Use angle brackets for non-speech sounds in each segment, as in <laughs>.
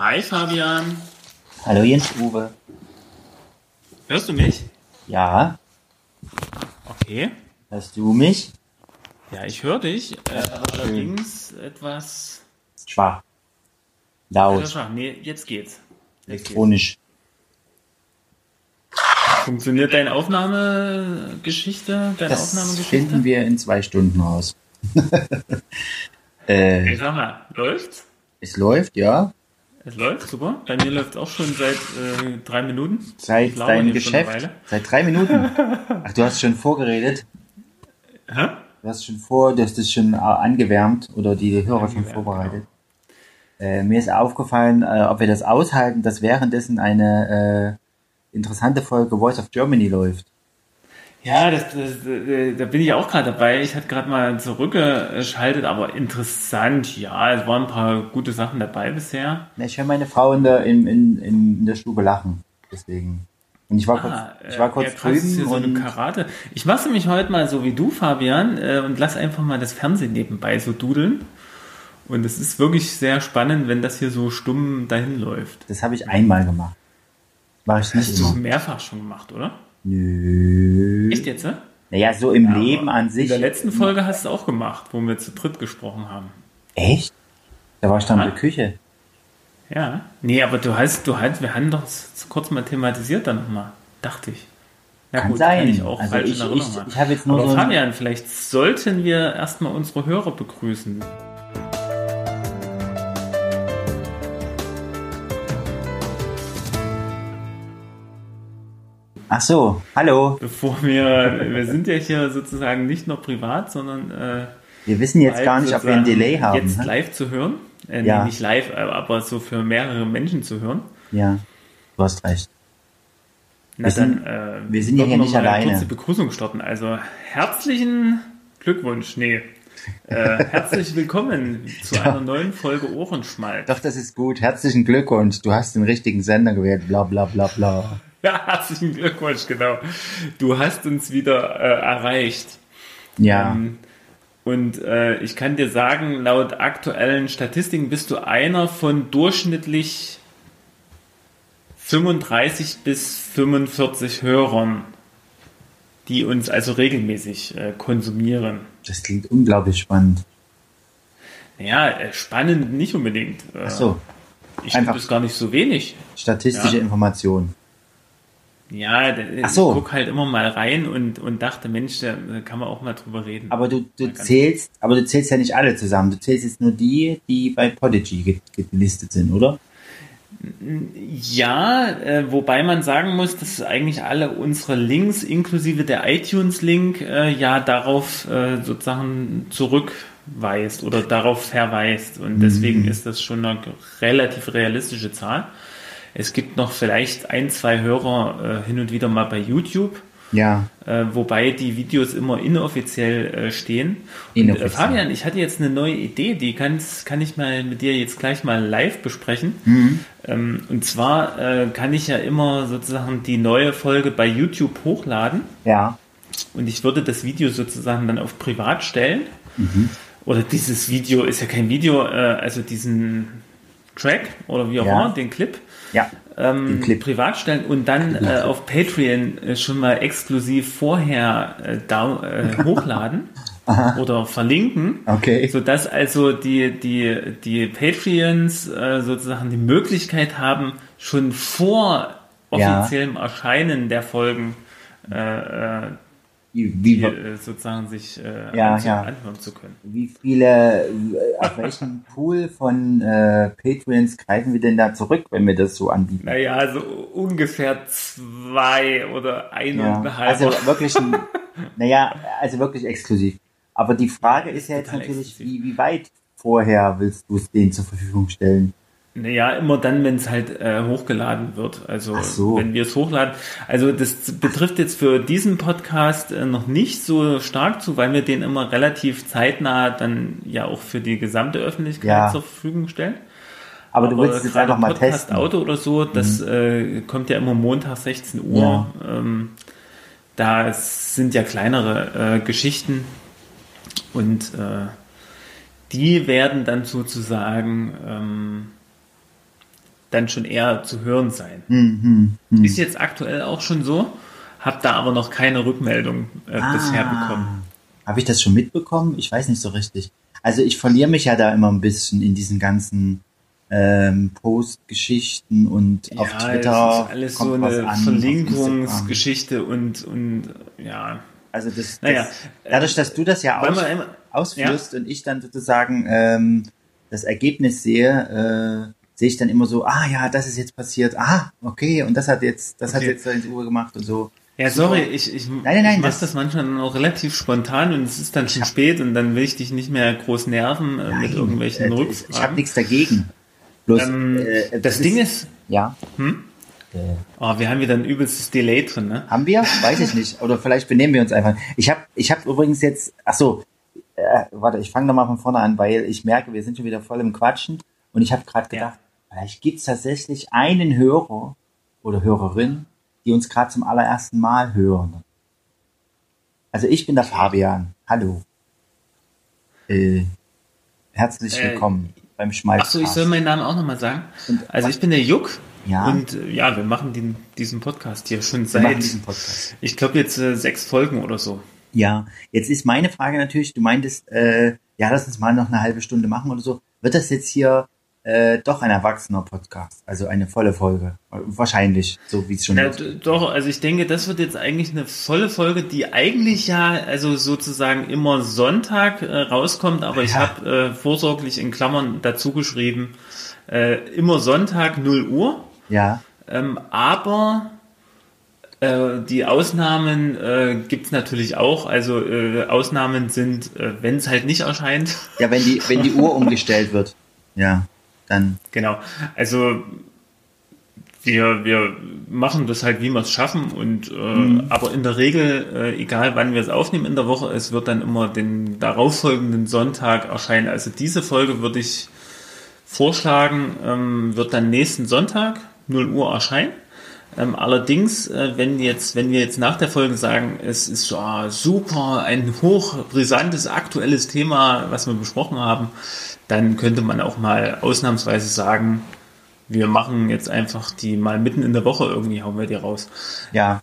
Hi Fabian. Hallo Jens Uwe. Hörst du mich? Ja. Okay. Hörst du mich? Ja, ich höre dich. Äh, allerdings etwas. Schwach. Laut. Schwach. Nee, jetzt geht's. Jetzt Elektronisch. Geht's. Funktioniert deine Aufnahmegeschichte? Deine das Aufnahmegeschichte? finden wir in zwei Stunden raus. <laughs> äh, ich sag mal, läuft's? Es läuft, ja. Es läuft, super. Bei mir läuft es auch schon seit äh, drei Minuten. Seit deinem Geschäft? Seit drei Minuten? <laughs> Ach, du hast schon vorgeredet? Hä? Du hast schon vor, du hast es schon angewärmt oder die Hörer schon vorbereitet. Genau. Äh, mir ist aufgefallen, äh, ob wir das aushalten, dass währenddessen eine äh, interessante Folge Voice of Germany läuft. Ja, das, das, äh, da bin ich auch gerade dabei. Ich hatte gerade mal zurückgeschaltet, aber interessant, ja. Es waren ein paar gute Sachen dabei bisher. Ich höre meine Frau in der, in, in, in der Stube lachen. Deswegen. Und ich war ah, kurz, ich war kurz ja, krass, drüben. Und so eine Karate. Ich mache nämlich heute mal so wie du, Fabian, äh, und lass einfach mal das Fernsehen nebenbei so dudeln. Und es ist wirklich sehr spannend, wenn das hier so stumm dahin läuft. Das habe ich einmal gemacht. War ich nicht Hast immer. du mehrfach schon gemacht, oder? Nö. Echt jetzt, ne? Naja, so im ja, Leben an sich. In der letzten Folge hast du es auch gemacht, wo wir zu dritt gesprochen haben. Echt? Da war ich dann ja. in der Küche. Ja. Nee, aber du hast, du hast, wir haben doch kurz mal thematisiert dann nochmal, dachte ich. Ja, kann gut, sein. Kann ich auch also ich, ich, ich, ich jetzt nur aber so Fabian, vielleicht sollten wir erstmal unsere Hörer begrüßen. Ach so, hallo. Bevor wir, wir sind ja hier sozusagen nicht nur privat, sondern äh, wir wissen jetzt gar nicht, ob wir ein Delay haben. Jetzt ne? live zu hören, äh, ja. nee, nicht live, aber so für mehrere Menschen zu hören. Ja, du hast recht. Na wir dann, sind, äh, wir sind ja hier nicht alleine. Eine kurze Begrüßung starten. Also herzlichen Glückwunsch, nee. Äh, <laughs> herzlich willkommen zu Doch. einer neuen Folge Ohrenschmalz. Doch, das ist gut. Herzlichen Glückwunsch. Du hast den richtigen Sender gewählt. Bla bla bla bla. Ja, <laughs> herzlichen Glückwunsch, genau. Du hast uns wieder äh, erreicht. Ja. Ähm, und äh, ich kann dir sagen, laut aktuellen Statistiken bist du einer von durchschnittlich 35 bis 45 Hörern, die uns also regelmäßig äh, konsumieren. Das klingt unglaublich spannend. Ja, äh, spannend nicht unbedingt. Äh, Ach so. Ich finde es gar nicht so wenig. Statistische ja. Informationen. Ja, ich so. guck halt immer mal rein und, und dachte, Mensch, da kann man auch mal drüber reden. Aber du, du zählst, aber du zählst ja nicht alle zusammen. Du zählst jetzt nur die, die bei Podigy gelistet sind, oder? Ja, äh, wobei man sagen muss, dass eigentlich alle unsere Links, inklusive der iTunes-Link, äh, ja darauf äh, sozusagen zurückweist oder darauf verweist. Und deswegen mhm. ist das schon eine relativ realistische Zahl. Es gibt noch vielleicht ein, zwei Hörer äh, hin und wieder mal bei YouTube. Ja. Äh, wobei die Videos immer inoffiziell äh, stehen. Inoffiziell. Und, äh, Fabian, ich hatte jetzt eine neue Idee, die kann's, kann ich mal mit dir jetzt gleich mal live besprechen. Mhm. Ähm, und zwar äh, kann ich ja immer sozusagen die neue Folge bei YouTube hochladen. Ja. Und ich würde das Video sozusagen dann auf privat stellen. Mhm. Oder dieses Video ist ja kein Video, äh, also diesen Track oder wie auch immer, den Clip ja, ähm, privat stellen und dann äh, auf Patreon äh, schon mal exklusiv vorher äh, da, äh, <laughs> hochladen oder verlinken, okay. sodass also die, die, die Patreons äh, sozusagen die Möglichkeit haben, schon vor offiziellem ja. Erscheinen der Folgen wie, wie äh, sozusagen sich äh, ja, ja. anhören zu können. Wie viele, äh, auf welchen <laughs> Pool von äh, Patreons greifen wir denn da zurück, wenn wir das so anbieten? Naja, also ungefähr zwei oder eineinhalb. Ja, also <laughs> wirklich, naja, also wirklich exklusiv. Aber die Frage ist ja jetzt natürlich, wie, wie weit vorher willst du es denen zur Verfügung stellen? Naja, immer dann, wenn es halt äh, hochgeladen wird. Also so. wenn wir es hochladen. Also das betrifft jetzt für diesen Podcast äh, noch nicht so stark zu, weil wir den immer relativ zeitnah dann ja auch für die gesamte Öffentlichkeit ja. zur Verfügung stellen. Aber, Aber du willst es einfach mal Podcast testen. Auto oder so, das mhm. äh, kommt ja immer Montag 16 Uhr. Ja. Ähm, da sind ja kleinere äh, Geschichten und äh, die werden dann sozusagen ähm, dann schon eher zu hören sein. Mhm, mh. Ist jetzt aktuell auch schon so, habe da aber noch keine Rückmeldung äh, ah, bisher bekommen. Habe ich das schon mitbekommen? Ich weiß nicht so richtig. Also ich verliere mich ja da immer ein bisschen in diesen ganzen ähm, Postgeschichten und ja, auf Twitter. Ist alles so eine an, Verlinkungsgeschichte und, und ja. Also das, naja, dadurch, dass du das ja aus, immer, ausführst ja. und ich dann sozusagen ähm, das Ergebnis sehe, äh, sehe ich dann immer so, ah ja, das ist jetzt passiert, ah, okay, und das hat jetzt, das okay. hat jetzt ins Uhr gemacht und so. Ja, sorry, ich, ich, nein, nein, nein, ich das, das manchmal dann auch relativ spontan und es ist dann schon spät und dann will ich dich nicht mehr groß nerven äh, mit irgendwelchen äh, Rückfragen. Ich habe nichts dagegen. Bloß, ähm, äh, das, das Ding ist, ja. Hm? Äh. Oh, wir haben wieder ein übelstes Delay drin, ne? Haben wir? Weiß ich nicht. Oder vielleicht benehmen wir uns einfach. Ich habe ich hab übrigens jetzt, ach so, äh, warte, ich fange nochmal von vorne an, weil ich merke, wir sind schon wieder voll im Quatschen und ich habe gerade gedacht, ja. Vielleicht gibt es tatsächlich einen Hörer oder Hörerin, die uns gerade zum allerersten Mal hören. Also ich bin der Fabian. Hallo. Äh, herzlich äh, willkommen beim Schmalz. Achso, ich soll meinen Namen auch nochmal sagen. Und also ich bin der Juck. Ja. Und äh, ja, wir machen den, diesen Podcast hier schon seit, ich glaube jetzt äh, sechs Folgen oder so. Ja, jetzt ist meine Frage natürlich, du meintest, äh, ja, lass uns mal noch eine halbe Stunde machen oder so. Wird das jetzt hier äh, doch ein erwachsener Podcast, also eine volle Folge. Wahrscheinlich, so wie es schon ja, Doch, also ich denke, das wird jetzt eigentlich eine volle Folge, die eigentlich ja also sozusagen immer Sonntag äh, rauskommt, aber ja. ich habe äh, vorsorglich in Klammern dazu geschrieben, äh, immer Sonntag 0 Uhr. Ja. Ähm, aber äh, die Ausnahmen äh, gibt natürlich auch. Also äh, Ausnahmen sind, äh, wenn es halt nicht erscheint. Ja, wenn die, wenn die Uhr <laughs> umgestellt wird. Ja dann. Genau. Also wir, wir machen das halt, wie wir es schaffen und äh, mhm. aber in der Regel, äh, egal wann wir es aufnehmen in der Woche, es wird dann immer den darauffolgenden Sonntag erscheinen. Also diese Folge würde ich vorschlagen, ähm, wird dann nächsten Sonntag 0 Uhr erscheinen. Ähm, allerdings, äh, wenn jetzt, wenn wir jetzt nach der Folge sagen, es ist oh, super, ein hochbrisantes aktuelles Thema, was wir besprochen haben, dann könnte man auch mal ausnahmsweise sagen, wir machen jetzt einfach die mal mitten in der Woche irgendwie, hauen wir die raus. Ja.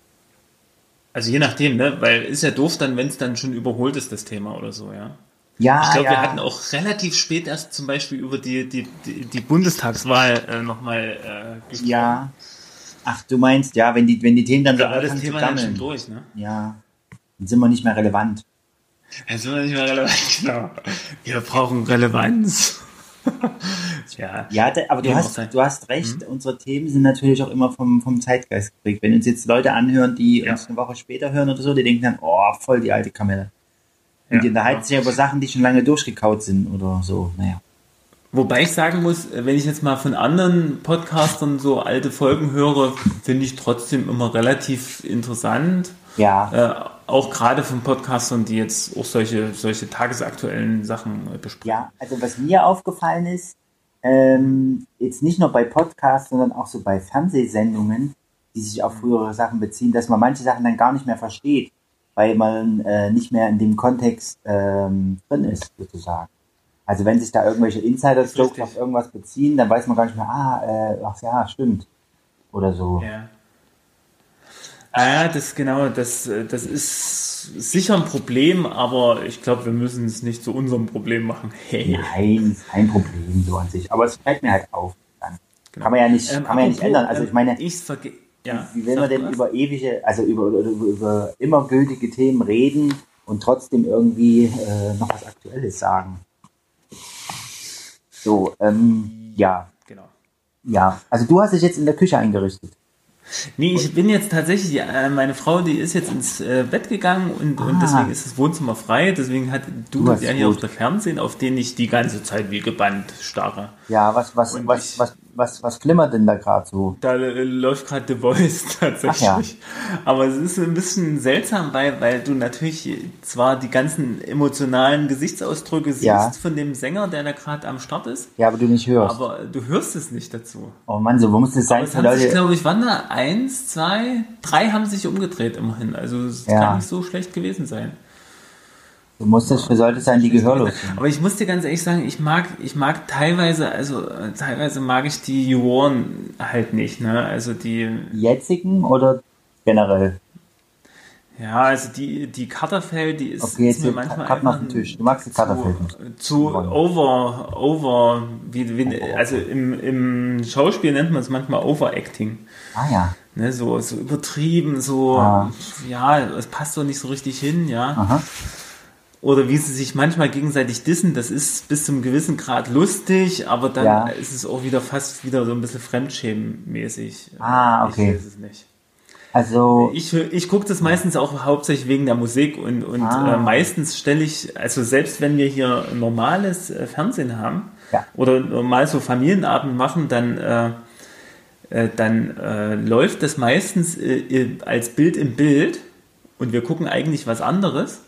Also je nachdem, ne? Weil ist ja doof dann, wenn es dann schon überholt ist, das Thema oder so, ja. Ja, ich glaube, ja. wir hatten auch relativ spät erst zum Beispiel über die, die, die, die Bundestagswahl äh, nochmal äh, gesprochen. Ja. Ach, du meinst, ja, wenn die, wenn die Themen dann so das Thema dann schon durch, ne? Ja. Dann sind wir nicht mehr relevant. Jetzt sind wir nicht mehr relevant, <laughs> genau. Wir brauchen Relevanz. <laughs> ja, ja aber du hast, du hast recht, mhm. unsere Themen sind natürlich auch immer vom, vom Zeitgeist geprägt. Wenn uns jetzt Leute anhören, die ja. uns eine Woche später hören oder so, die denken dann, oh, voll die alte Kamera. Und ja, die unterhalten ja. sich über Sachen, die schon lange durchgekaut sind oder so, naja. Wobei ich sagen muss, wenn ich jetzt mal von anderen Podcastern so alte Folgen höre, finde ich trotzdem immer relativ interessant. Ja. Äh, auch gerade von Podcastern, die jetzt auch solche, solche tagesaktuellen Sachen besprechen. Ja, also was mir aufgefallen ist, ähm, jetzt nicht nur bei Podcasts, sondern auch so bei Fernsehsendungen, die sich auf frühere Sachen beziehen, dass man manche Sachen dann gar nicht mehr versteht, weil man äh, nicht mehr in dem Kontext ähm, drin ist, sozusagen. Also wenn sich da irgendwelche Insider-Jokes auf irgendwas beziehen, dann weiß man gar nicht mehr, ah, äh, ach ja, stimmt. Oder so. Ja. Ah ja, das genau, das, das ist sicher ein Problem, aber ich glaube, wir müssen es nicht zu unserem Problem machen. <laughs> Hey. Nein, kein Problem so an sich. Aber es fällt mir halt auf. Dann. Genau. Kann man ja nicht, ähm, kann man ja nicht ändern. Also ich meine, ich verge ja, wie will man denn was? über ewige, also über, über, über immer gültige Themen reden und trotzdem irgendwie äh, noch was Aktuelles sagen? So, ähm, ja. Genau. Ja, also du hast dich jetzt in der Küche eingerichtet. Nee, ich bin jetzt tatsächlich, äh, meine Frau, die ist jetzt ins äh, Bett gegangen und, ah. und deswegen ist das Wohnzimmer frei. Deswegen hat du, du ja hier auf der Fernsehen, auf den ich die ganze Zeit wie gebannt starre. Ja, was, was, was, ich, was, was, was flimmert denn da gerade so? Da äh, läuft gerade The Voice <laughs> tatsächlich. Ja. Aber es ist ein bisschen seltsam, weil, weil du natürlich zwar die ganzen emotionalen Gesichtsausdrücke siehst ja. von dem Sänger, der da gerade am Start ist. Ja, aber du nicht hörst. Aber du hörst es nicht dazu. Oh Mann, so wo muss das sein? Aber es haben sich, glaube ich, wann da eins, zwei, drei haben sich umgedreht immerhin. Also es ja. kann nicht so schlecht gewesen sein. Du musst es, sollte sein, die gehörlos sind. Aber ich muss dir ganz ehrlich sagen, ich mag, ich mag teilweise, also teilweise mag ich die Juroren halt nicht, ne? Also die. Jetzigen oder generell? Ja, also die, die Cutterfeld, die ist, okay, jetzt ist mir manchmal Karten auf dem Tisch. Du magst die Cutterfeld nicht. Zu over, over, wie, wie, also im, im Schauspiel nennt man es manchmal Overacting. Ah ja. Ne, so, so übertrieben, so, ah. ja, es passt doch nicht so richtig hin, ja. Aha. Oder wie sie sich manchmal gegenseitig dissen, das ist bis zum gewissen Grad lustig, aber dann ja. ist es auch wieder fast wieder so ein bisschen Fremdschämenmäßig. Ah, okay. Ich weiß es nicht. Also ich, ich gucke das meistens auch hauptsächlich wegen der Musik und, und ah. äh, meistens stelle ich, also selbst wenn wir hier normales äh, Fernsehen haben ja. oder normal so Familienabend machen, dann, äh, äh dann äh, läuft das meistens äh, als Bild im Bild und wir gucken eigentlich was anderes.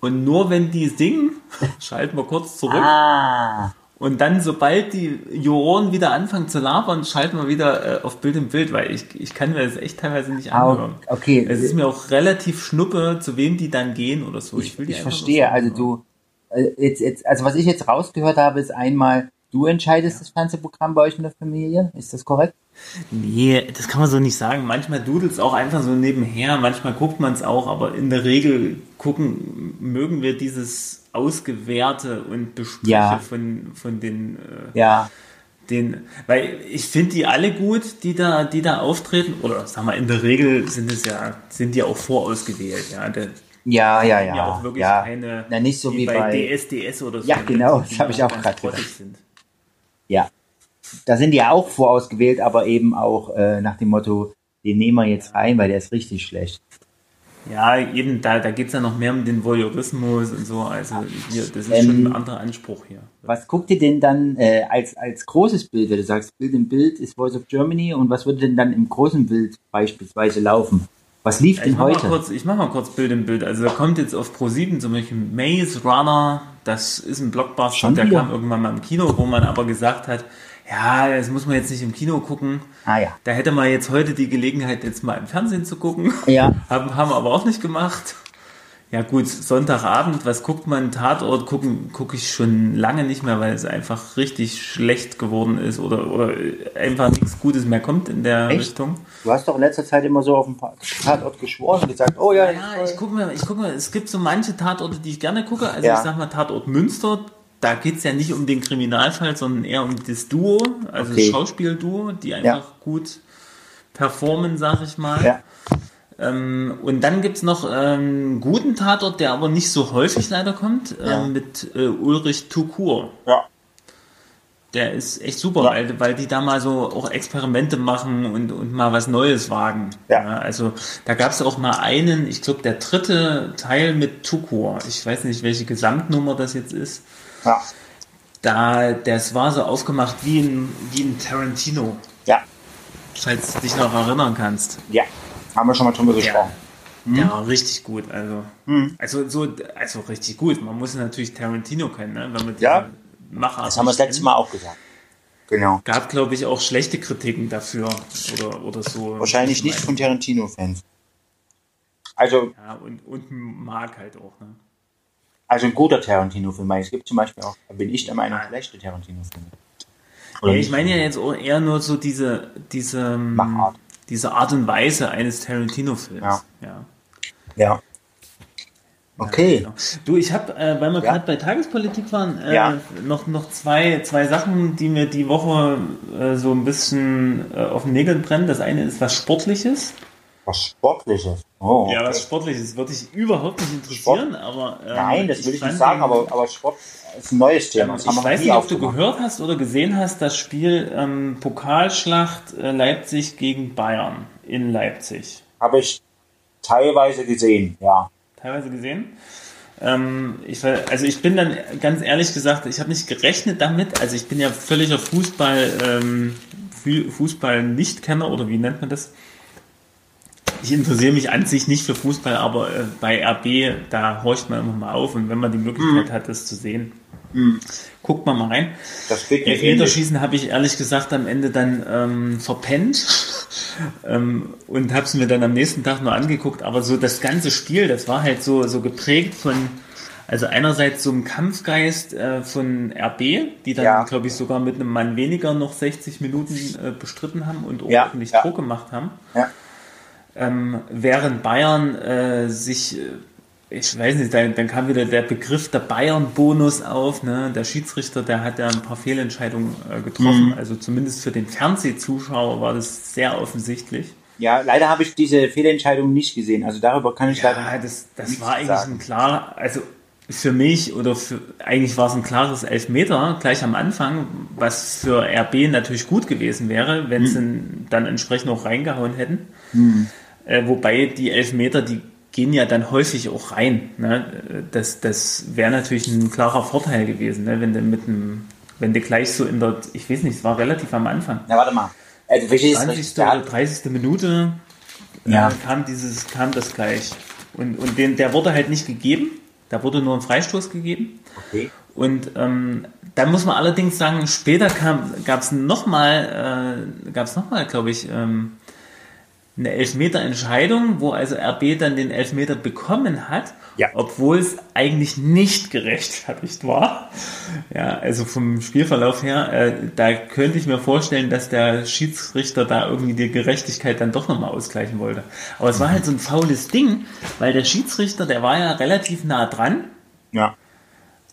Und nur wenn die singen, <laughs> schalten wir kurz zurück. Ah. Und dann, sobald die Juroren wieder anfangen zu labern, schalten wir wieder äh, auf Bild im Bild, weil ich, ich kann mir das echt teilweise nicht ah, anhören. Ah, okay. Es ist mir auch relativ schnuppe, zu wem die dann gehen oder so. Ich, ich, ich verstehe, also du, äh, jetzt, jetzt, also was ich jetzt rausgehört habe, ist einmal, du entscheidest ja. das Fernsehprogramm bei euch in der Familie, ist das korrekt? Nee, das kann man so nicht sagen. Manchmal dudelt es auch einfach so nebenher, manchmal guckt man es auch, aber in der Regel gucken, mögen wir dieses Ausgewehrte und Bespreche ja. von, von den, äh, ja. den, weil ich finde die alle gut, die da, die da auftreten, oder sag mal, in der Regel sind es ja, sind die auch vorausgewählt, ja. Der, ja, ja, ja. Ja, auch wirklich ja. keine, Na, nicht so wie bei, bei DSDS oder so. Ja, genau, das habe ich auch gerade gedacht. Sind. Ja, da sind die auch vorausgewählt, aber eben auch äh, nach dem Motto, den nehmen wir jetzt rein, weil der ist richtig schlecht. Ja, eben, da, da geht es ja noch mehr um den Voyeurismus und so. Also hier, das ist ähm, schon ein anderer Anspruch hier. Was guckt ihr denn dann äh, als, als großes Bild, wenn du sagst, Bild im Bild ist Voice of Germany und was würde denn dann im großen Bild beispielsweise laufen? Was lief denn ich heute? Kurz, ich mache mal kurz Bild im Bild. Also da kommt jetzt auf Pro7 zum Beispiel Maze Runner, das ist ein Blockbuster, der kam irgendwann mal im Kino, wo man aber gesagt hat, ja, das muss man jetzt nicht im Kino gucken. Ah ja. Da hätte man jetzt heute die Gelegenheit, jetzt mal im Fernsehen zu gucken. Ja. <laughs> haben, haben wir aber auch nicht gemacht. Ja gut, Sonntagabend, was guckt man? Tatort gucken gucke ich schon lange nicht mehr, weil es einfach richtig schlecht geworden ist oder, oder einfach nichts Gutes mehr kommt in der Echt? Richtung. Du hast doch in letzter Zeit immer so auf den Tatort geschworen und gesagt, oh ja. Ja, ich gucke mir, ich gucke mir, es gibt so manche Tatorte, die ich gerne gucke. Also ja. ich sag mal Tatort Münster, da geht es ja nicht um den Kriminalfall, sondern eher um das Duo, also okay. das Schauspielduo, die einfach ja. gut performen, sag ich mal. Ja. Ähm, und dann gibt es noch einen ähm, guten Tatort, der aber nicht so häufig leider kommt, ja. ähm, mit äh, Ulrich Tukur. Ja. Der ist echt super, ja. weil, weil die da mal so auch Experimente machen und, und mal was Neues wagen. Ja. ja also da gab es auch mal einen, ich glaube der dritte Teil mit Tukur. Ich weiß nicht, welche Gesamtnummer das jetzt ist. Ja. Da, das war so aufgemacht wie ein, wie ein Tarantino. Ja. Falls du dich noch erinnern kannst. Ja, haben wir schon mal drüber gesprochen. Ja, hm? ja richtig gut. Also, hm. also, so, also richtig gut. Man muss natürlich Tarantino kennen, ne? wenn man ja, Macher Das haben wir das letzte Mal auch gesagt. Genau. Gab, glaube ich, auch schlechte Kritiken dafür oder, oder so. Wahrscheinlich nicht von Tarantino-Fans. Also. Ja, und, und mag halt auch, ne? Also ein guter Tarantino-Film. Es gibt zum Beispiel auch, bin ich der Meinung, schlechte Tarantino-Filme. Ja, ich meine ja jetzt eher nur so diese, diese, ähm, Machart. diese Art und Weise eines Tarantino-Films. Ja. ja. ja. Okay. Ja, genau. Du, ich habe, äh, weil wir ja. gerade bei Tagespolitik waren, äh, ja. noch, noch zwei, zwei Sachen, die mir die Woche äh, so ein bisschen äh, auf den Nägeln brennen. Das eine ist was Sportliches. Was Sportliches? Oh. Ja, was Sportliches würde dich überhaupt nicht interessieren, Sport? aber. Ähm, Nein, das will ich, nicht sagen, aber, aber Sport ist ein neues Thema. Ähm, ich weiß nicht, ob du gehört hast oder gesehen hast, das Spiel ähm, Pokalschlacht äh, Leipzig gegen Bayern in Leipzig. Habe ich teilweise gesehen, ja. Teilweise gesehen? Ähm, ich, also ich bin dann ganz ehrlich gesagt, ich habe nicht gerechnet damit. Also ich bin ja völliger Fußball, ähm, Fußball-Nichtkenner oder wie nennt man das? Ich interessiere mich an sich nicht für Fußball, aber äh, bei RB, da horcht man immer mal auf und wenn man die Möglichkeit mhm. hat, das zu sehen, mhm. guckt man mal rein. Das Elfmeterschießen habe ich ehrlich gesagt am Ende dann ähm, verpennt <laughs> ähm, und habe es mir dann am nächsten Tag nur angeguckt, aber so das ganze Spiel, das war halt so, so geprägt von Also einerseits so ein Kampfgeist äh, von RB, die dann, ja. glaube ich, sogar mit einem Mann weniger noch 60 Minuten äh, bestritten haben und ordentlich ja, Druck gemacht haben. Ähm, während Bayern äh, sich, äh, ich weiß nicht, dann, dann, kam wieder der Begriff der Bayern-Bonus auf. Ne? Der Schiedsrichter, der hat ja ein paar Fehlentscheidungen äh, getroffen. Mhm. Also zumindest für den Fernsehzuschauer war das sehr offensichtlich. Ja, leider habe ich diese Fehlentscheidung nicht gesehen. Also darüber kann ich ja, leider das, das war eigentlich sagen. ein klar, also für mich oder für, eigentlich war es ein klares Elfmeter gleich am Anfang, was für RB natürlich gut gewesen wäre, wenn hm. sie dann entsprechend auch reingehauen hätten. Hm. Äh, wobei die Elfmeter, die gehen ja dann häufig auch rein. Ne? Das, das wäre natürlich ein klarer Vorteil gewesen, ne? wenn du mit einem, wenn du gleich so in der, ich weiß nicht, es war relativ am Anfang. Na, warte mal. Also, 20. oder 30. Minute äh, ja. kam dieses, kam das gleich. Und, und den, der wurde halt nicht gegeben. Da wurde nur ein Freistoß gegeben. Okay. Und ähm, dann muss man allerdings sagen, später gab es nochmal, äh, gab es nochmal, glaube ich, ähm, eine Elfmeter-Entscheidung, wo also RB dann den Elfmeter bekommen hat, ja. obwohl es eigentlich nicht gerechtfertigt <laughs> war. Ja, also vom Spielverlauf her, äh, da könnte ich mir vorstellen, dass der Schiedsrichter da irgendwie die Gerechtigkeit dann doch nochmal ausgleichen wollte. Aber es war halt so ein faules Ding, weil der Schiedsrichter, der war ja relativ nah dran. Ja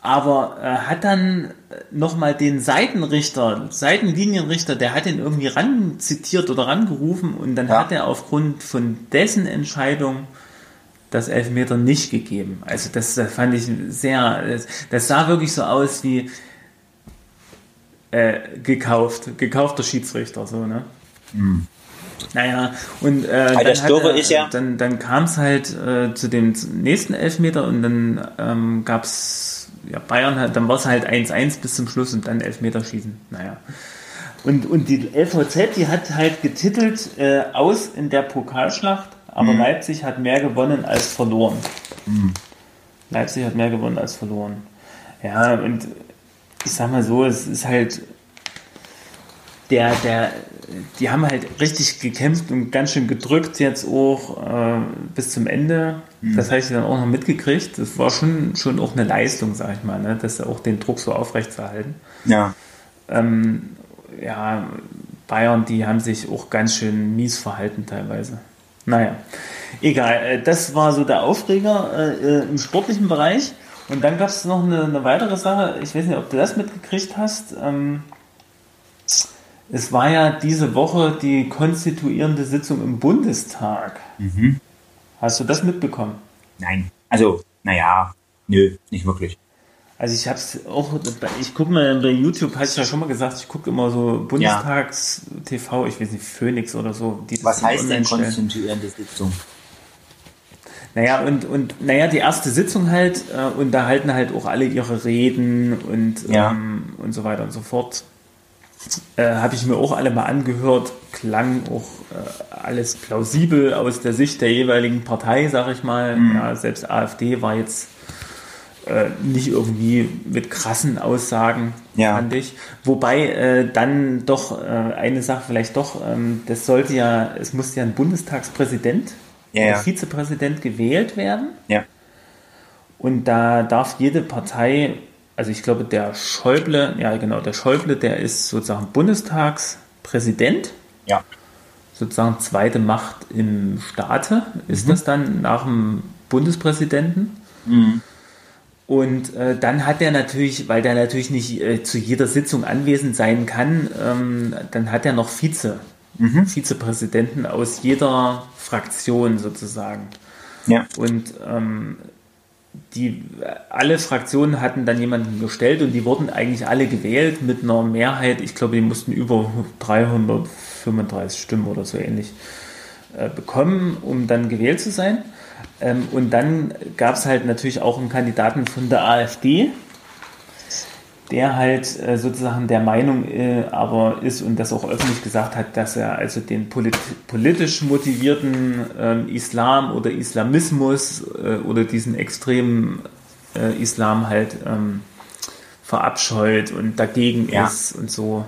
aber äh, hat dann nochmal den Seitenrichter, Seitenlinienrichter, der hat ihn irgendwie ran zitiert oder rangerufen und dann ja. hat er aufgrund von dessen Entscheidung das Elfmeter nicht gegeben. Also das, das fand ich sehr, das, das, sah wirklich so aus wie äh, gekauft, gekaufter Schiedsrichter, so, ne? Mhm. Naja, und äh, dann, er, ja dann, dann kam es halt äh, zu dem nächsten Elfmeter und dann ähm, gab es ja, Bayern hat, dann war es halt 1-1 bis zum Schluss und dann Elfmeterschießen. Naja. Und, und die LVZ, die hat halt getitelt äh, aus in der Pokalschlacht, aber mhm. Leipzig hat mehr gewonnen als verloren. Mhm. Leipzig hat mehr gewonnen als verloren. Ja, und ich sag mal so, es ist halt der, der, die haben halt richtig gekämpft und ganz schön gedrückt jetzt auch äh, bis zum Ende. Mhm. Das habe ich dann auch noch mitgekriegt. Das war schon, schon auch eine Leistung, sag ich mal, ne? das auch den Druck so aufrecht zu halten. Ja. Ähm, ja, Bayern, die haben sich auch ganz schön mies verhalten teilweise. Naja, egal. Äh, das war so der Aufreger äh, äh, im sportlichen Bereich. Und dann gab es noch eine, eine, weitere Sache. Ich weiß nicht, ob du das mitgekriegt hast. Ähm, es war ja diese Woche die konstituierende Sitzung im Bundestag. Mhm. Hast du das mitbekommen? Nein. Also, naja, nö, nicht wirklich. Also ich hab's auch, ich gucke mal bei YouTube, hast du ja schon mal gesagt, ich gucke immer so Bundestags-TV, ja. ich weiß nicht, Phoenix oder so. Was heißt denn konstituierende Sitzung? Naja, und, und naja, die erste Sitzung halt, äh, und da halten halt auch alle ihre Reden und, ja. ähm, und so weiter und so fort. Äh, Habe ich mir auch alle mal angehört, klang auch äh, alles plausibel aus der Sicht der jeweiligen Partei, sag ich mal. Mhm. Ja, selbst AfD war jetzt äh, nicht irgendwie mit krassen Aussagen, ja. fand ich. Wobei äh, dann doch äh, eine Sache vielleicht doch, ähm, das sollte ja, es musste ja ein Bundestagspräsident ja, ja. Vizepräsident gewählt werden. Ja. Und da darf jede Partei also ich glaube, der Schäuble, ja genau, der Schäuble, der ist sozusagen Bundestagspräsident. Ja. Sozusagen zweite Macht im Staate ist mhm. das dann nach dem Bundespräsidenten. Mhm. Und äh, dann hat er natürlich, weil der natürlich nicht äh, zu jeder Sitzung anwesend sein kann, ähm, dann hat er noch Vize, mhm. Vizepräsidenten aus jeder Fraktion sozusagen. Ja. Und ähm, die alle Fraktionen hatten dann jemanden gestellt und die wurden eigentlich alle gewählt mit einer Mehrheit. Ich glaube, die mussten über 335 Stimmen oder so ähnlich äh, bekommen, um dann gewählt zu sein. Ähm, und dann gab es halt natürlich auch einen Kandidaten von der AfD, der halt äh, sozusagen der Meinung äh, aber ist und das auch öffentlich gesagt hat, dass er also den polit politisch motivierten ähm, Islam oder Islamismus äh, oder diesen extremen äh, Islam halt ähm, verabscheut und dagegen ja. ist und so.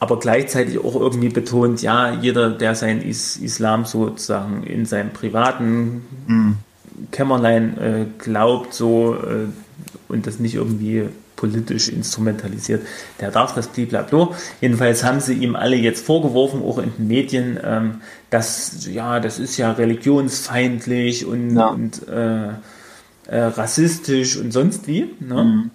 Aber gleichzeitig auch irgendwie betont, ja, jeder, der sein Is Islam sozusagen in seinem privaten mhm Kämmerlein äh, glaubt so äh, und das nicht irgendwie politisch instrumentalisiert. Der darf das blablabla. Jedenfalls haben sie ihm alle jetzt vorgeworfen, auch in den Medien, ähm, dass, ja, das ist ja religionsfeindlich und, ja. und äh, äh, rassistisch und sonst wie. Ne? Mhm.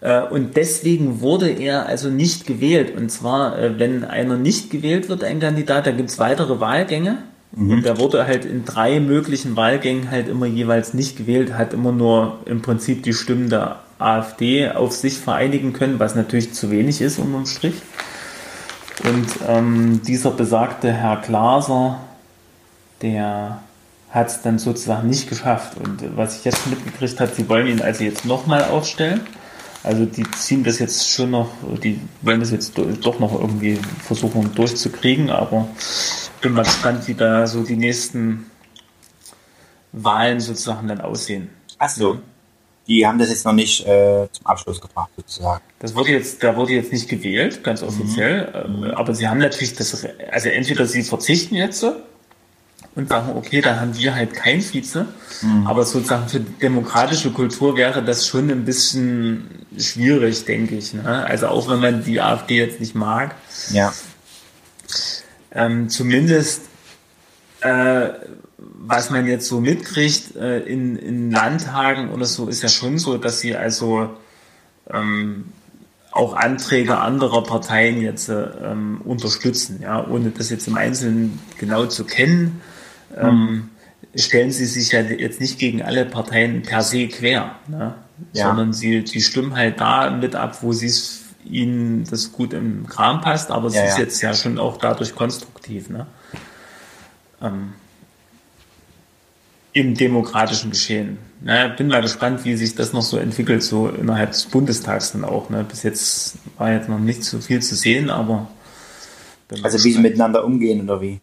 Äh, und deswegen wurde er also nicht gewählt. Und zwar, äh, wenn einer nicht gewählt wird, ein Kandidat, da gibt es weitere Wahlgänge. Mhm. Und der wurde halt in drei möglichen Wahlgängen halt immer jeweils nicht gewählt, hat immer nur im Prinzip die Stimmen der AfD auf sich vereinigen können, was natürlich zu wenig ist unterm Strich. Und ähm, dieser besagte Herr Glaser, der hat es dann sozusagen nicht geschafft. Und was ich jetzt mitgekriegt habe, sie wollen ihn also jetzt nochmal aufstellen. Also die ziehen das jetzt schon noch, die wollen das jetzt doch noch irgendwie versuchen durchzukriegen, aber bin mal gespannt, wie da so die nächsten Wahlen sozusagen dann aussehen. Ach so die haben das jetzt noch nicht äh, zum Abschluss gebracht, sozusagen. Das wurde jetzt, da wurde jetzt nicht gewählt, ganz offiziell, mhm. aber sie haben natürlich das, also entweder sie verzichten jetzt und sagen, okay, dann haben wir halt kein Vize, mhm. aber sozusagen für demokratische Kultur wäre das schon ein bisschen schwierig, denke ich. Ne? Also auch wenn man die AfD jetzt nicht mag. Ja. Ähm, zumindest äh, was man jetzt so mitkriegt äh, in, in Landtagen oder so, ist ja schon so, dass sie also ähm, auch Anträge anderer Parteien jetzt äh, ähm, unterstützen, ja, ohne das jetzt im Einzelnen genau zu kennen. Ähm, stellen sie sich ja jetzt nicht gegen alle Parteien per se quer, ne? ja. sondern sie die stimmen halt da mit ab, wo sie es ihnen das gut im Kram passt, aber es ja, ist ja. jetzt ja schon auch dadurch konstruktiv. Ne? Ähm, im demokratischen Geschehen. Na, bin mal gespannt, wie sich das noch so entwickelt, so innerhalb des Bundestags dann auch. Ne? Bis jetzt war jetzt noch nicht so viel zu sehen, aber. Also wie sie miteinander umgehen oder wie?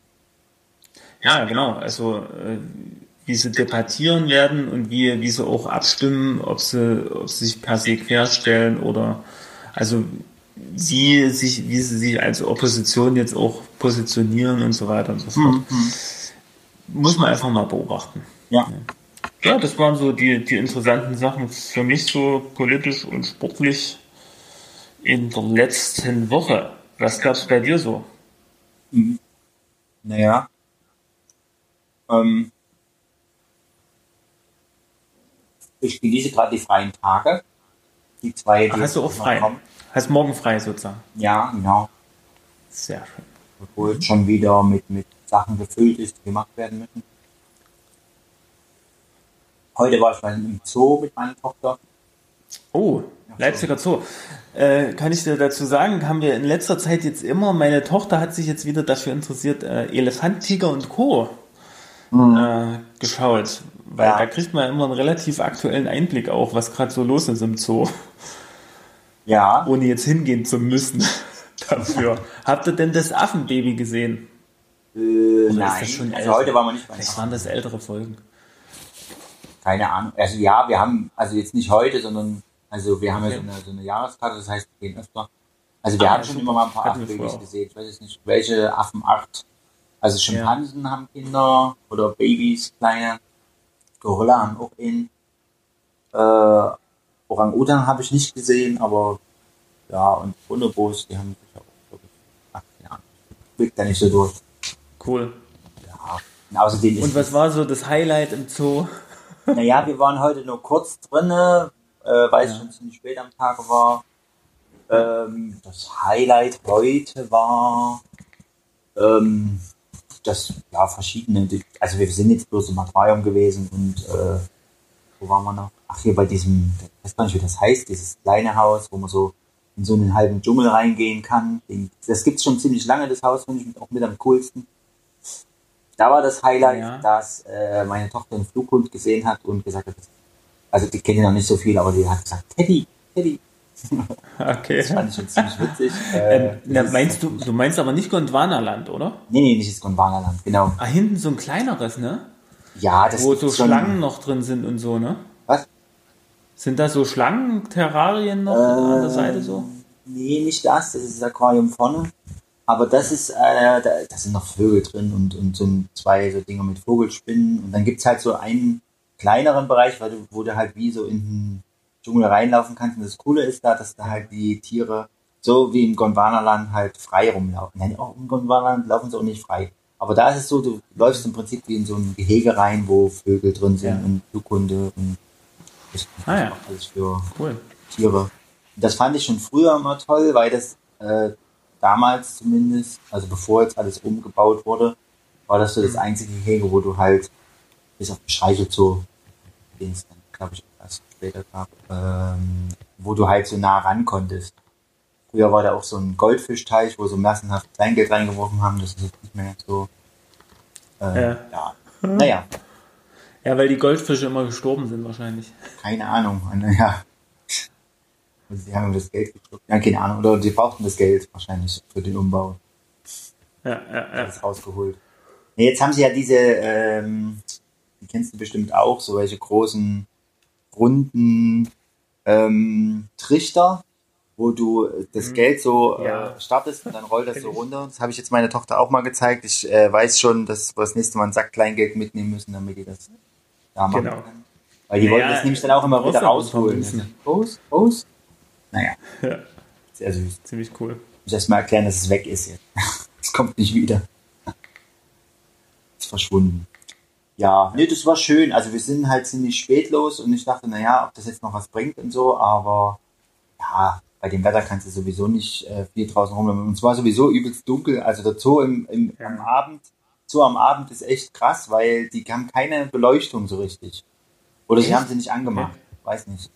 Ja, genau. Also äh, wie sie debattieren werden und wie, wie sie auch abstimmen, ob sie, ob sie sich per se querstellen oder also wie, sich, wie sie sich als Opposition jetzt auch positionieren und so weiter und so fort. Mhm. Muss man einfach mal beobachten. Ja. Ja, das waren so die, die interessanten Sachen für mich so politisch und sportlich in der letzten Woche. Was gab es bei dir so? Mhm. Naja. Ähm, ich genieße gerade die freien Tage. Die zwei, die Ach, hast du auch frei? Kommen. Hast morgen frei sozusagen? Ja, genau. Sehr schön. Obwohl mhm. schon wieder mit, mit Sachen gefüllt ist, die gemacht werden müssen. Heute war ich mal im Zoo mit meiner Tochter. Oh, Leipziger Zoo. Äh, kann ich dir dazu sagen, haben wir in letzter Zeit jetzt immer, meine Tochter hat sich jetzt wieder dafür interessiert, äh, Elefant, Tiger und Co. Mhm. Äh, geschaut. Weil ja. da kriegt man immer einen relativ aktuellen Einblick auch, was gerade so los ist im Zoo. Ja. Ohne jetzt hingehen zu müssen <laughs> dafür. Habt ihr denn das Affenbaby gesehen? Äh, nein, also heute waren wir nicht bei Vielleicht waren das ältere Folgen keine Ahnung. Also ja, wir haben, also jetzt nicht heute, sondern also wir haben ja so eine, so eine Jahreskarte, das heißt, wir gehen öfter. Also wir ah, haben schon immer mal ein paar Affenbabys gesehen. Ich weiß jetzt nicht, welche Affenart. Also Schimpansen ja. haben Kinder oder Babys, kleine. Gorilla haben auch in. Äh, Orang-Utan habe ich nicht gesehen, aber ja, und Bonobos, die haben sicher auch, glaube ich, acht Jahre. Blickt da nicht so durch. Cool. Ja. Und außerdem Und was war so das Highlight im Zoo? Naja, wir waren heute nur kurz drinne, äh, weil es ja. schon ziemlich spät am Tag war. Ähm, das Highlight heute war, ähm, das, ja, verschiedene, also wir sind jetzt bloß im Aquarium gewesen und, äh, wo waren wir noch? Ach, hier bei diesem, ich weiß gar nicht, wie das heißt, dieses kleine Haus, wo man so in so einen halben Dschungel reingehen kann. Das gibt's schon ziemlich lange, das Haus, finde ich auch mit am coolsten. Da war das Highlight, ja. dass äh, meine Tochter einen Flughund gesehen hat und gesagt hat, also die kennen noch nicht so viel, aber die hat gesagt, Teddy, Teddy. <laughs> Okay. Das fand ich schon ziemlich witzig. Äh, ähm, na, meinst du, du meinst aber nicht Gondwanaland, oder? Nee, nee, nicht das Gondwanaland, genau. Ah, hinten so ein kleineres, ne? Ja, das Wo so Schlangen noch drin sind und so, ne? Was? Sind da so Schlangen, Terrarien noch äh, an der Seite so? Nee, nicht das, das ist das Aquarium vorne. Aber das ist, äh, da, da sind noch Vögel drin und, und so zwei so Dinger mit Vogelspinnen. Und dann gibt's halt so einen kleineren Bereich, weil du, wo du halt wie so in den Dschungel reinlaufen kannst. Und das Coole ist da, dass da halt die Tiere so wie im Gondwanaland halt frei rumlaufen. Nein, auch im Gondwanaland laufen sie auch nicht frei. Aber da ist es so, du läufst im Prinzip wie in so ein Gehege rein, wo Vögel drin sind ja. und Flughunde und das ah, ja. alles für cool. Tiere. Das fand ich schon früher immer toll, weil das äh, damals zumindest, also bevor jetzt alles umgebaut wurde, war das so das mhm. einzige Gehege, wo du halt bis auf Streichelzoo, den es dann, glaube ich, erst später gab, ähm, wo du halt so nah ran konntest. Früher war da auch so ein Goldfischteich, wo so massenhaft Kleingeld reingeworfen haben. Das ist jetzt nicht mehr so. Äh, ja. ja. Naja. Ja, weil die Goldfische immer gestorben sind wahrscheinlich. Keine Ahnung. <laughs> Ja. Also sie haben das Geld geschluckt. Ja, keine Ahnung. Oder sie brauchten das Geld wahrscheinlich für den Umbau. Ja, ja, ja. Das rausgeholt. Nee, jetzt haben sie ja diese, ähm, die kennst du bestimmt auch, so welche großen, runden ähm, Trichter, wo du das mhm. Geld so ja. äh, startest und dann rollt das so runter. Das habe ich jetzt meiner Tochter auch mal gezeigt. Ich äh, weiß schon, dass wir das nächste Mal einen Sack Kleingeld mitnehmen müssen, damit die das da machen genau. können. Weil die naja, wollten das nämlich dann auch immer wieder rausholen. Groß, groß. Naja. Ja. Sehr süß. Ziemlich cool. Ich muss erst mal erklären, dass es weg ist jetzt. <laughs> es kommt nicht wieder. ist verschwunden. Ja, nee, das war schön. Also wir sind halt ziemlich spät los und ich dachte, naja, ob das jetzt noch was bringt und so, aber ja, bei dem Wetter kannst du sowieso nicht äh, viel draußen rumlaufen. Und zwar sowieso übelst dunkel. Also der Zoo im, im, ja. am Abend, Zoo am Abend ist echt krass, weil die haben keine Beleuchtung so richtig. Oder sie haben sie nicht angemacht. Okay. Weiß nicht.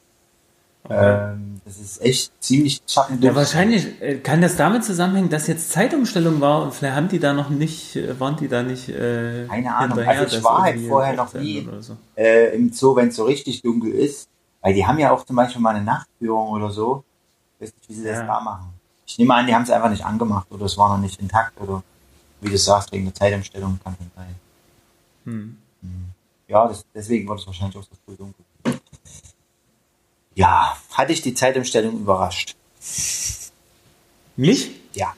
Okay. Ähm, das ist echt ziemlich schatten. Ja, wahrscheinlich äh, kann das damit zusammenhängen, dass jetzt Zeitumstellung war und vielleicht haben die da noch nicht, äh, waren die da nicht. Äh, Keine Ahnung. Also ich war halt vorher noch nie so. äh, im Zoo, wenn es so richtig dunkel ist. Weil die haben ja auch zum Beispiel mal eine Nachtführung oder so. Ich weiß nicht, wie sie das da machen. Ich nehme an, die haben es einfach nicht angemacht oder es war noch nicht intakt oder wie du sagst, wegen der Zeitumstellung kann es sein. Hm. hm. Ja, das, deswegen war das wahrscheinlich auch so früh dunkel. Ja, hatte ich die Zeitumstellung überrascht. Mich? Ja.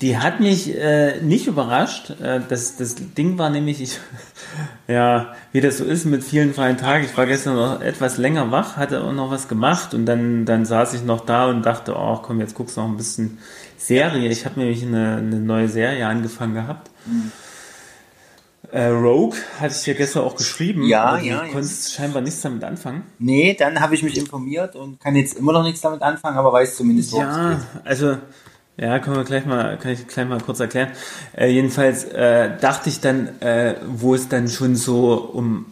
Die hat mich äh, nicht überrascht. Äh, das, das Ding war nämlich, ich, <laughs> ja, wie das so ist mit vielen freien Tagen. Ich war gestern noch etwas länger wach, hatte auch noch was gemacht und dann, dann saß ich noch da und dachte, oh komm, jetzt guckst du noch ein bisschen Serie. Ich habe nämlich eine, eine neue Serie angefangen gehabt. Mhm. Äh, Rogue hatte ich dir gestern auch geschrieben. Ja, ja. Du konntest scheinbar nichts damit anfangen. Nee, dann habe ich mich informiert und kann jetzt immer noch nichts damit anfangen, aber weiß zumindest, worum ja, es geht. also ja, können wir gleich mal, kann ich gleich mal kurz erklären. Äh, jedenfalls äh, dachte ich dann, äh, wo es dann schon so um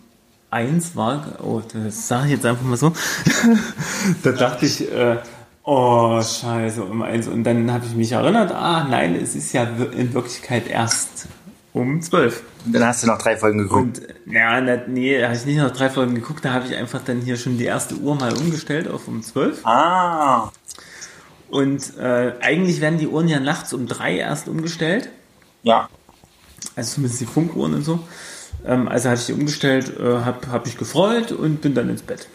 eins war, oh, das sage ich jetzt einfach mal so, <laughs> da dachte ich, äh, oh scheiße, um eins. Und dann habe ich mich erinnert, ah nein, es ist ja in Wirklichkeit erst um zwölf. Dann hast du noch drei Folgen geguckt. Und, ja, nee, habe ich nicht noch drei Folgen geguckt, da habe ich einfach dann hier schon die erste Uhr mal umgestellt auf um zwölf. Ah. Und äh, eigentlich werden die Uhren ja nachts um drei erst umgestellt. Ja. Also zumindest die Funkuhren und so. Ähm, also hatte ich die umgestellt, äh, habe hab ich gefreut und bin dann ins Bett.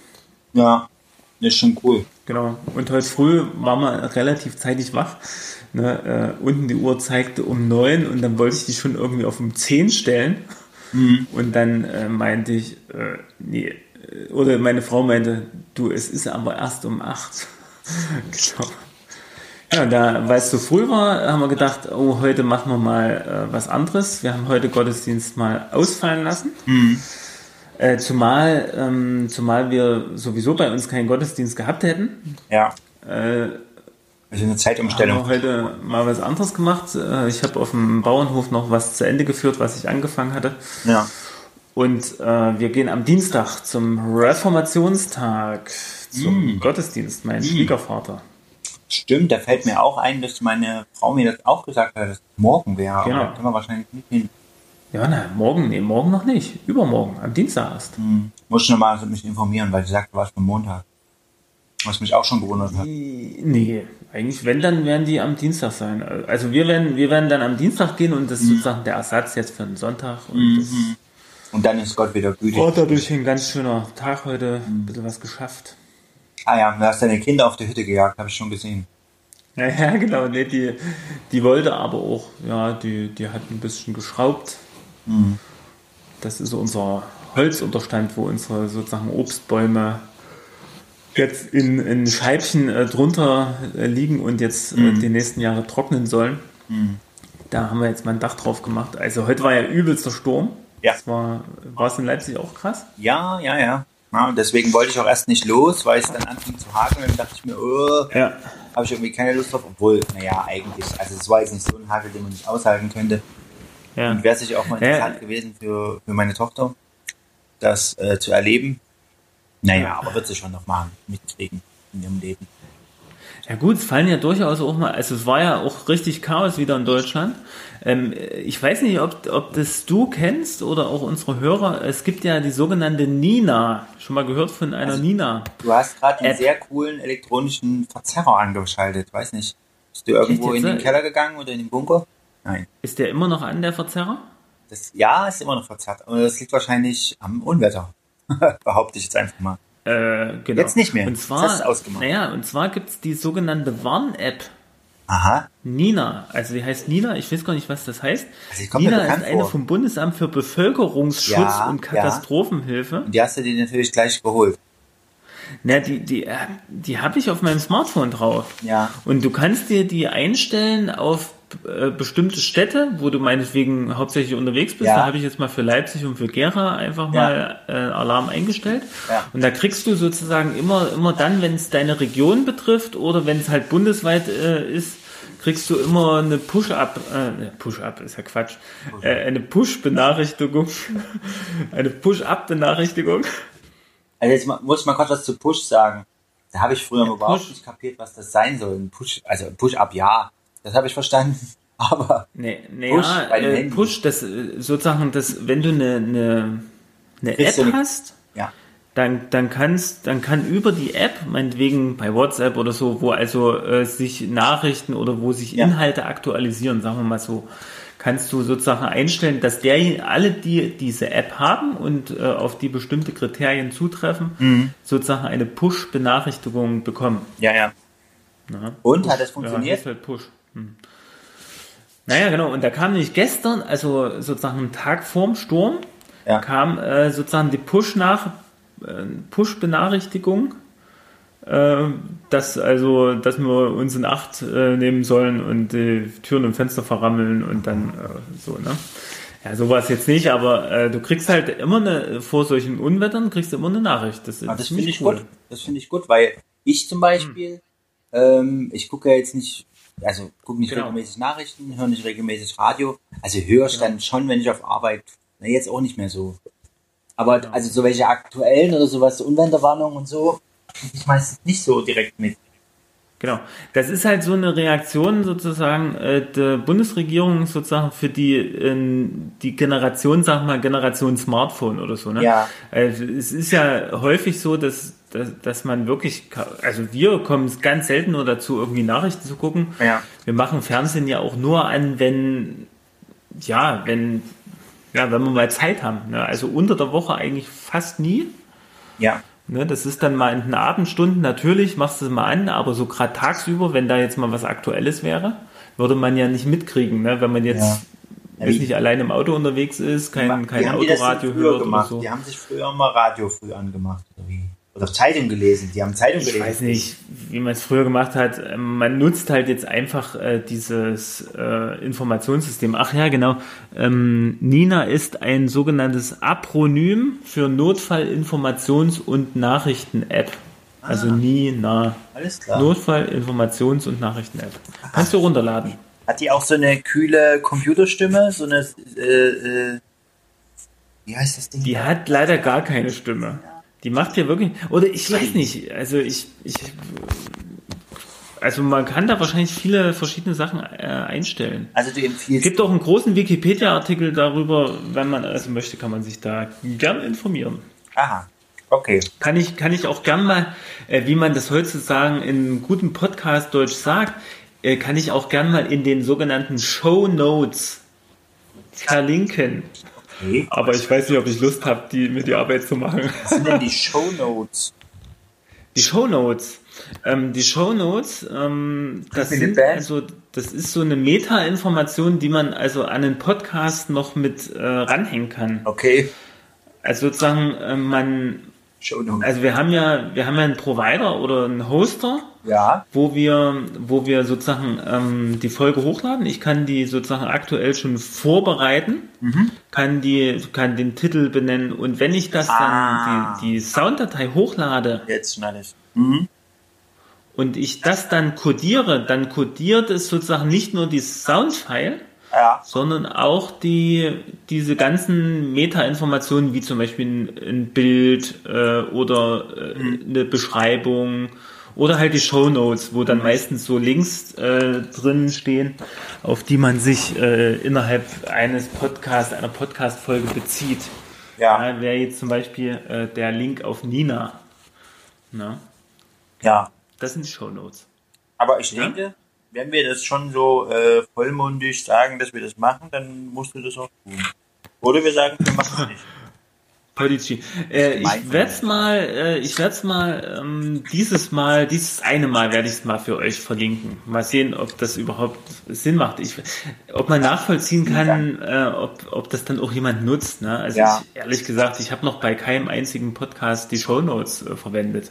Ja, ist schon cool. Genau. Und heute früh war man relativ zeitig wach. Ne, äh, unten die Uhr zeigte um neun und dann wollte ich die schon irgendwie auf um zehn stellen. Mhm. Und dann äh, meinte ich, äh, nee, äh, oder meine Frau meinte, du, es ist aber erst um acht. <laughs> genau. Ja, da, weil es so früh war, haben wir gedacht, oh, heute machen wir mal äh, was anderes. Wir haben heute Gottesdienst mal ausfallen lassen. Mhm. Äh, zumal, ähm, zumal wir sowieso bei uns keinen Gottesdienst gehabt hätten. Ja. Äh, also eine Zeitumstellung. Haben wir heute mal was anderes gemacht. Äh, ich habe auf dem Bauernhof noch was zu Ende geführt, was ich angefangen hatte. Ja. Und äh, wir gehen am Dienstag zum Reformationstag, zum mm. Gottesdienst, mein mm. Schwiegervater. Stimmt, da fällt mir auch ein, dass meine Frau mir das auch gesagt hat, dass es morgen wäre. Genau. Aber da können wir wahrscheinlich nicht hin. Ja, nein, morgen, nee, morgen noch nicht. Übermorgen, am Dienstag erst. Hm. Muss ich nochmal mich informieren, weil sie sagt, du warst am Montag. Was mich auch schon gewundert hat. Nee, eigentlich, wenn, dann werden die am Dienstag sein. Also wir werden, wir werden dann am Dienstag gehen und das ist mhm. sozusagen der Ersatz jetzt für den Sonntag. Und, mhm. und dann ist Gott wieder gütig. Oh, dadurch ein ganz schöner Tag heute, mhm. ein bisschen was geschafft. Ah ja, du hast deine Kinder auf die Hütte gejagt, habe ich schon gesehen. Ja, ja, genau. Nee, die, die wollte aber auch, ja, die, die hat ein bisschen geschraubt. Mhm. Das ist unser Holzunterstand, wo unsere sozusagen Obstbäume jetzt in, in Scheibchen äh, drunter äh, liegen und jetzt äh, mhm. die nächsten Jahre trocknen sollen. Mhm. Da haben wir jetzt mal ein Dach drauf gemacht. Also heute war ja übelster Sturm. Ja. Das war, war es in Leipzig auch krass? Ja, ja, ja. ja deswegen wollte ich auch erst nicht los, weil es dann anfing zu hageln. Dann dachte ich mir, oh, ja. habe ich irgendwie keine Lust drauf. Obwohl, naja, eigentlich, also es war jetzt nicht so ein Hagel, den man nicht aushalten könnte. Ja. Und wäre sicher auch mal interessant ja. gewesen für, für meine Tochter, das äh, zu erleben. Naja, aber wird sie schon noch mal mitkriegen in ihrem Leben. Ja gut, es fallen ja durchaus auch mal, also es war ja auch richtig Chaos wieder in Deutschland. Ähm, ich weiß nicht, ob, ob das du kennst oder auch unsere Hörer. Es gibt ja die sogenannte Nina. Schon mal gehört von einer also, Nina? Du hast gerade einen sehr coolen elektronischen Verzerrer angeschaltet. Weiß nicht. Bist du irgendwo in den Keller gegangen oder in den Bunker? Nein. Ist der immer noch an, der Verzerrer? Das, ja, ist immer noch verzerrt. Aber das liegt wahrscheinlich am Unwetter. <laughs> Behaupte ich jetzt einfach mal. Äh, genau. Jetzt nicht mehr. Und zwar, das ist ausgemacht. Naja, und zwar gibt es die sogenannte Warn-App. Aha. Nina, also die heißt Nina, ich weiß gar nicht, was das heißt. Also Nina ist eine vor. vom Bundesamt für Bevölkerungsschutz ja, und Katastrophenhilfe. Ja. Und die hast du dir natürlich gleich geholt. Na, die, die, äh, die habe ich auf meinem Smartphone drauf. Ja. Und du kannst dir die einstellen auf äh, bestimmte Städte, wo du meinetwegen hauptsächlich unterwegs bist. Ja. Da habe ich jetzt mal für Leipzig und für Gera einfach ja. mal äh, Alarm eingestellt. Ja. Und da kriegst du sozusagen immer, immer dann, wenn es deine Region betrifft oder wenn es halt bundesweit äh, ist, kriegst du immer eine Push-up, äh, Push-up ist ja Quatsch, äh, eine Push-Benachrichtigung, <laughs> eine Push-up-Benachrichtigung. Also jetzt muss ich mal kurz was zu Push sagen. Da habe ich früher ja, überhaupt Push. nicht kapiert, was das sein soll. Ein Push, also Push-up, ja, das habe ich verstanden. <laughs> Aber nee, nee, Push, ja, äh, Push, das äh, sozusagen, das, wenn du eine, eine, eine App du hast, ja. dann, dann kannst, dann kann über die App, meinetwegen bei WhatsApp oder so, wo also äh, sich Nachrichten oder wo sich ja. Inhalte aktualisieren, sagen wir mal so, kannst du sozusagen einstellen, dass der, alle, die diese App haben und äh, auf die bestimmte Kriterien zutreffen, mhm. sozusagen eine Push-Benachrichtigung bekommen. Ja, ja. Na, und Push, hat das funktioniert? Ja, das halt Push. Hm. Naja, genau. Und da kam nämlich gestern, also sozusagen einen Tag vorm Sturm, ja. kam äh, sozusagen die Push nach äh, Push-Benachrichtigung, äh, dass also, dass wir uns in Acht äh, nehmen sollen und die Türen und Fenster verrammeln und dann äh, so, ne? Ja, sowas jetzt nicht, aber äh, du kriegst halt immer eine, vor solchen Unwettern kriegst du immer eine Nachricht. Das, ah, das finde ich cool. gut. Das finde ich gut, weil ich zum Beispiel, hm. ähm, ich gucke ja jetzt nicht also gucke nicht genau. regelmäßig Nachrichten, höre nicht regelmäßig Radio. Also höre ich genau. dann schon, wenn ich auf Arbeit, na jetzt auch nicht mehr so. Aber genau. also so welche aktuellen oder sowas, so Unwetterwarnungen und so, ich meistens nicht so direkt mit. Genau. Das ist halt so eine Reaktion sozusagen äh, der Bundesregierung sozusagen für die äh, die Generation, sag mal Generation Smartphone oder so. Ne? Ja. Also es ist ja häufig so, dass dass, dass man wirklich, also wir kommen ganz selten nur dazu, irgendwie Nachrichten zu gucken. Ja. Wir machen Fernsehen ja auch nur an, wenn, ja, wenn, ja, wenn wir mal Zeit haben. Ne? Also unter der Woche eigentlich fast nie. Ja. Ne, das ist dann mal in den Abendstunden, natürlich machst du es mal an, aber so gerade tagsüber, wenn da jetzt mal was Aktuelles wäre, würde man ja nicht mitkriegen, ne? wenn man jetzt ja. Weiß nicht allein im Auto unterwegs ist, kein, kein Autoradio hört gemacht. oder so. Die haben sich früher mal Radio früh angemacht, oder Zeitung gelesen. Die haben Zeitung gelesen. Ich weiß nicht, wie man es früher gemacht hat. Ähm, man nutzt halt jetzt einfach äh, dieses äh, Informationssystem. Ach ja, genau. Ähm, Nina ist ein sogenanntes Apronym für Notfallinformations- und Nachrichten-App. Also ah, Nina. Alles klar. Notfallinformations- und Nachrichten-App. Kannst du runterladen. Hat die auch so eine kühle Computerstimme? So eine, äh, äh, wie heißt das Ding? Die hat leider gar keine Stimme. Ja. Die macht ja wirklich, oder ich weiß nicht, also ich, ich, also man kann da wahrscheinlich viele verschiedene Sachen äh, einstellen. Also du empfiehlst. Es gibt auch einen großen Wikipedia-Artikel darüber, wenn man also möchte, kann man sich da gern informieren. Aha. Okay. Kann ich, kann ich auch gern mal, äh, wie man das heutzutage in gutem Podcast Deutsch sagt, äh, kann ich auch gern mal in den sogenannten Show Notes verlinken. Okay. Aber ich weiß nicht, ob ich Lust habe, die, mir die Arbeit zu machen. Was sind denn die Show Notes? Die Show Notes. Ähm, die Show Notes, ähm, das, sind, also, das ist so eine Meta-Information, die man also an den Podcast noch mit äh, ranhängen kann. Okay. Also sozusagen, äh, man, also wir haben ja, wir haben ja einen Provider oder einen Hoster, ja. wo wir, wo wir sozusagen ähm, die Folge hochladen. Ich kann die sozusagen aktuell schon vorbereiten, mhm. kann die, kann den Titel benennen und wenn ich das ah. dann die, die Sounddatei hochlade, jetzt schon alles. Mhm. Und ich das dann codiere, dann codiert es sozusagen nicht nur die Soundfile, ja. sondern auch die, diese ganzen Meta-Informationen, wie zum Beispiel ein, ein Bild äh, oder äh, mhm. eine Beschreibung oder halt die Show Notes, wo dann meistens so Links äh, drin stehen, auf die man sich äh, innerhalb eines Podcasts, einer Podcast-Folge bezieht. Ja. ja Wäre jetzt zum Beispiel äh, der Link auf Nina. Na? Ja. Das sind die Show Notes. Aber ich denke, ja? Wenn wir das schon so äh, vollmundig sagen, dass wir das machen, dann musst du das auch tun. Oder wir sagen, wir machen es nicht. <laughs> Polici. Äh, ich werde es mal, äh, ich werde es mal ähm, dieses Mal, dieses eine Mal werde ich es mal für euch verlinken. Mal sehen, ob das überhaupt Sinn macht. Ich, ob man nachvollziehen kann, äh, ob, ob das dann auch jemand nutzt. Ne? Also ja. ich, ehrlich gesagt, ich habe noch bei keinem einzigen Podcast die Show Notes äh, verwendet.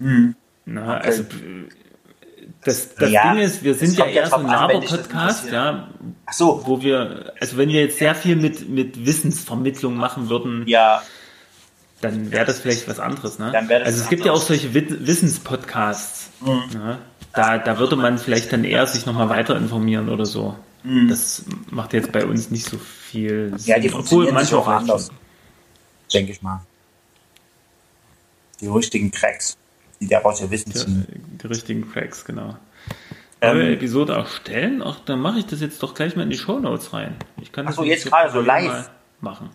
Mhm. Na, okay. Also das, das ja, Ding ist, wir sind ja eher so ein Laber-Podcast, ja, Ach so. wo wir, also wenn wir jetzt sehr viel mit, mit Wissensvermittlung machen würden, ja. dann wäre das vielleicht was anderes. Ne? Also es gibt ja auch solche Wissenspodcasts. Mhm. Ne? Da, da würde man vielleicht dann eher sich nochmal weiter informieren oder so. Mhm. Das macht jetzt bei uns nicht so viel Sinn. Ja, die funktionieren manchmal auch anders. Denke ich mal. Die richtigen Cracks die daraus ja Wissen ziehen. Die, die richtigen Cracks, genau. Ähm, Neue Episode erstellen? Ach, dann mache ich das jetzt doch gleich mal in die Show Notes rein. Ich kann das Ach so, jetzt gerade so live machen.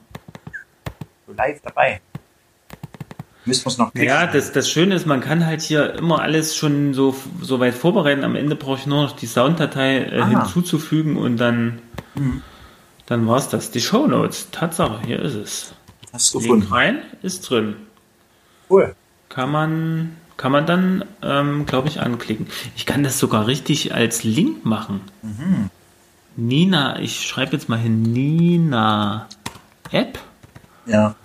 So live dabei. Müssen wir es noch klicken. Ja, das, das Schöne ist, man kann halt hier immer alles schon so, so weit vorbereiten. Am Ende brauche ich nur noch die Sounddatei äh, hinzuzufügen und dann, mhm. dann war es das. Die Show Notes, Tatsache, hier ist es. Hast du gefunden? Link rein, ist drin. Cool. Kann man kann man dann, ähm, glaube ich, anklicken. Ich kann das sogar richtig als Link machen. Mhm. Nina, ich schreibe jetzt mal hin, Nina App. Ja.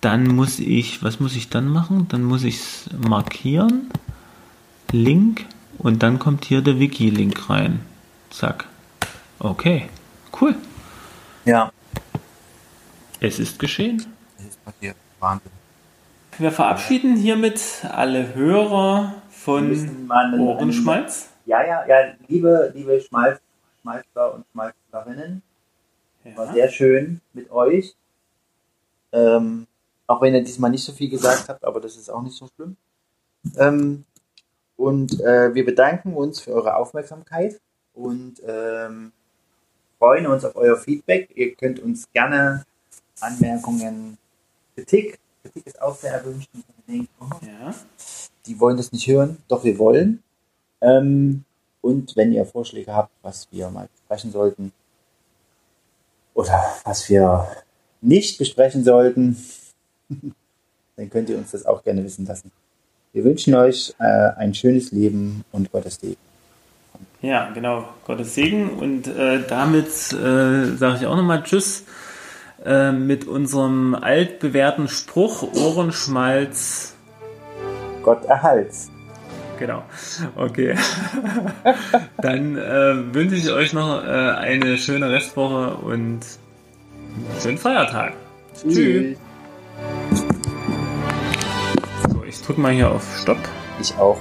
Dann muss ich, was muss ich dann machen? Dann muss ich es markieren, Link und dann kommt hier der Wiki-Link rein. Zack. Okay, cool. Ja. Es ist geschehen. Es ist passiert. Wahnsinn. Wir verabschieden hiermit alle Hörer von Ohrenschmalz. Ja, ja, ja, liebe, liebe Schmalz, Schmalzler und Schmalzlerinnen. Ja. War sehr schön mit euch. Ähm, auch wenn ihr diesmal nicht so viel gesagt habt, aber das ist auch nicht so schlimm. Ähm, und äh, wir bedanken uns für eure Aufmerksamkeit und ähm, freuen uns auf euer Feedback. Ihr könnt uns gerne Anmerkungen, Kritik Kritik ist auch sehr erwünscht. Und denkt, oh, ja. Die wollen das nicht hören, doch wir wollen. Ähm, und wenn ihr Vorschläge habt, was wir mal besprechen sollten oder was wir nicht besprechen sollten, <laughs> dann könnt ihr uns das auch gerne wissen lassen. Wir wünschen euch äh, ein schönes Leben und Gottes Segen. Ja, genau, Gottes Segen. Und äh, damit äh, sage ich auch nochmal Tschüss. Äh, mit unserem altbewährten Spruch Ohrenschmalz. Gott erhalts. Genau. Okay. <laughs> Dann äh, wünsche ich euch noch äh, eine schöne Restwoche und einen schönen Feiertag. Tschüss. Tschüss. So, ich drücke mal hier auf Stopp. Ich auch.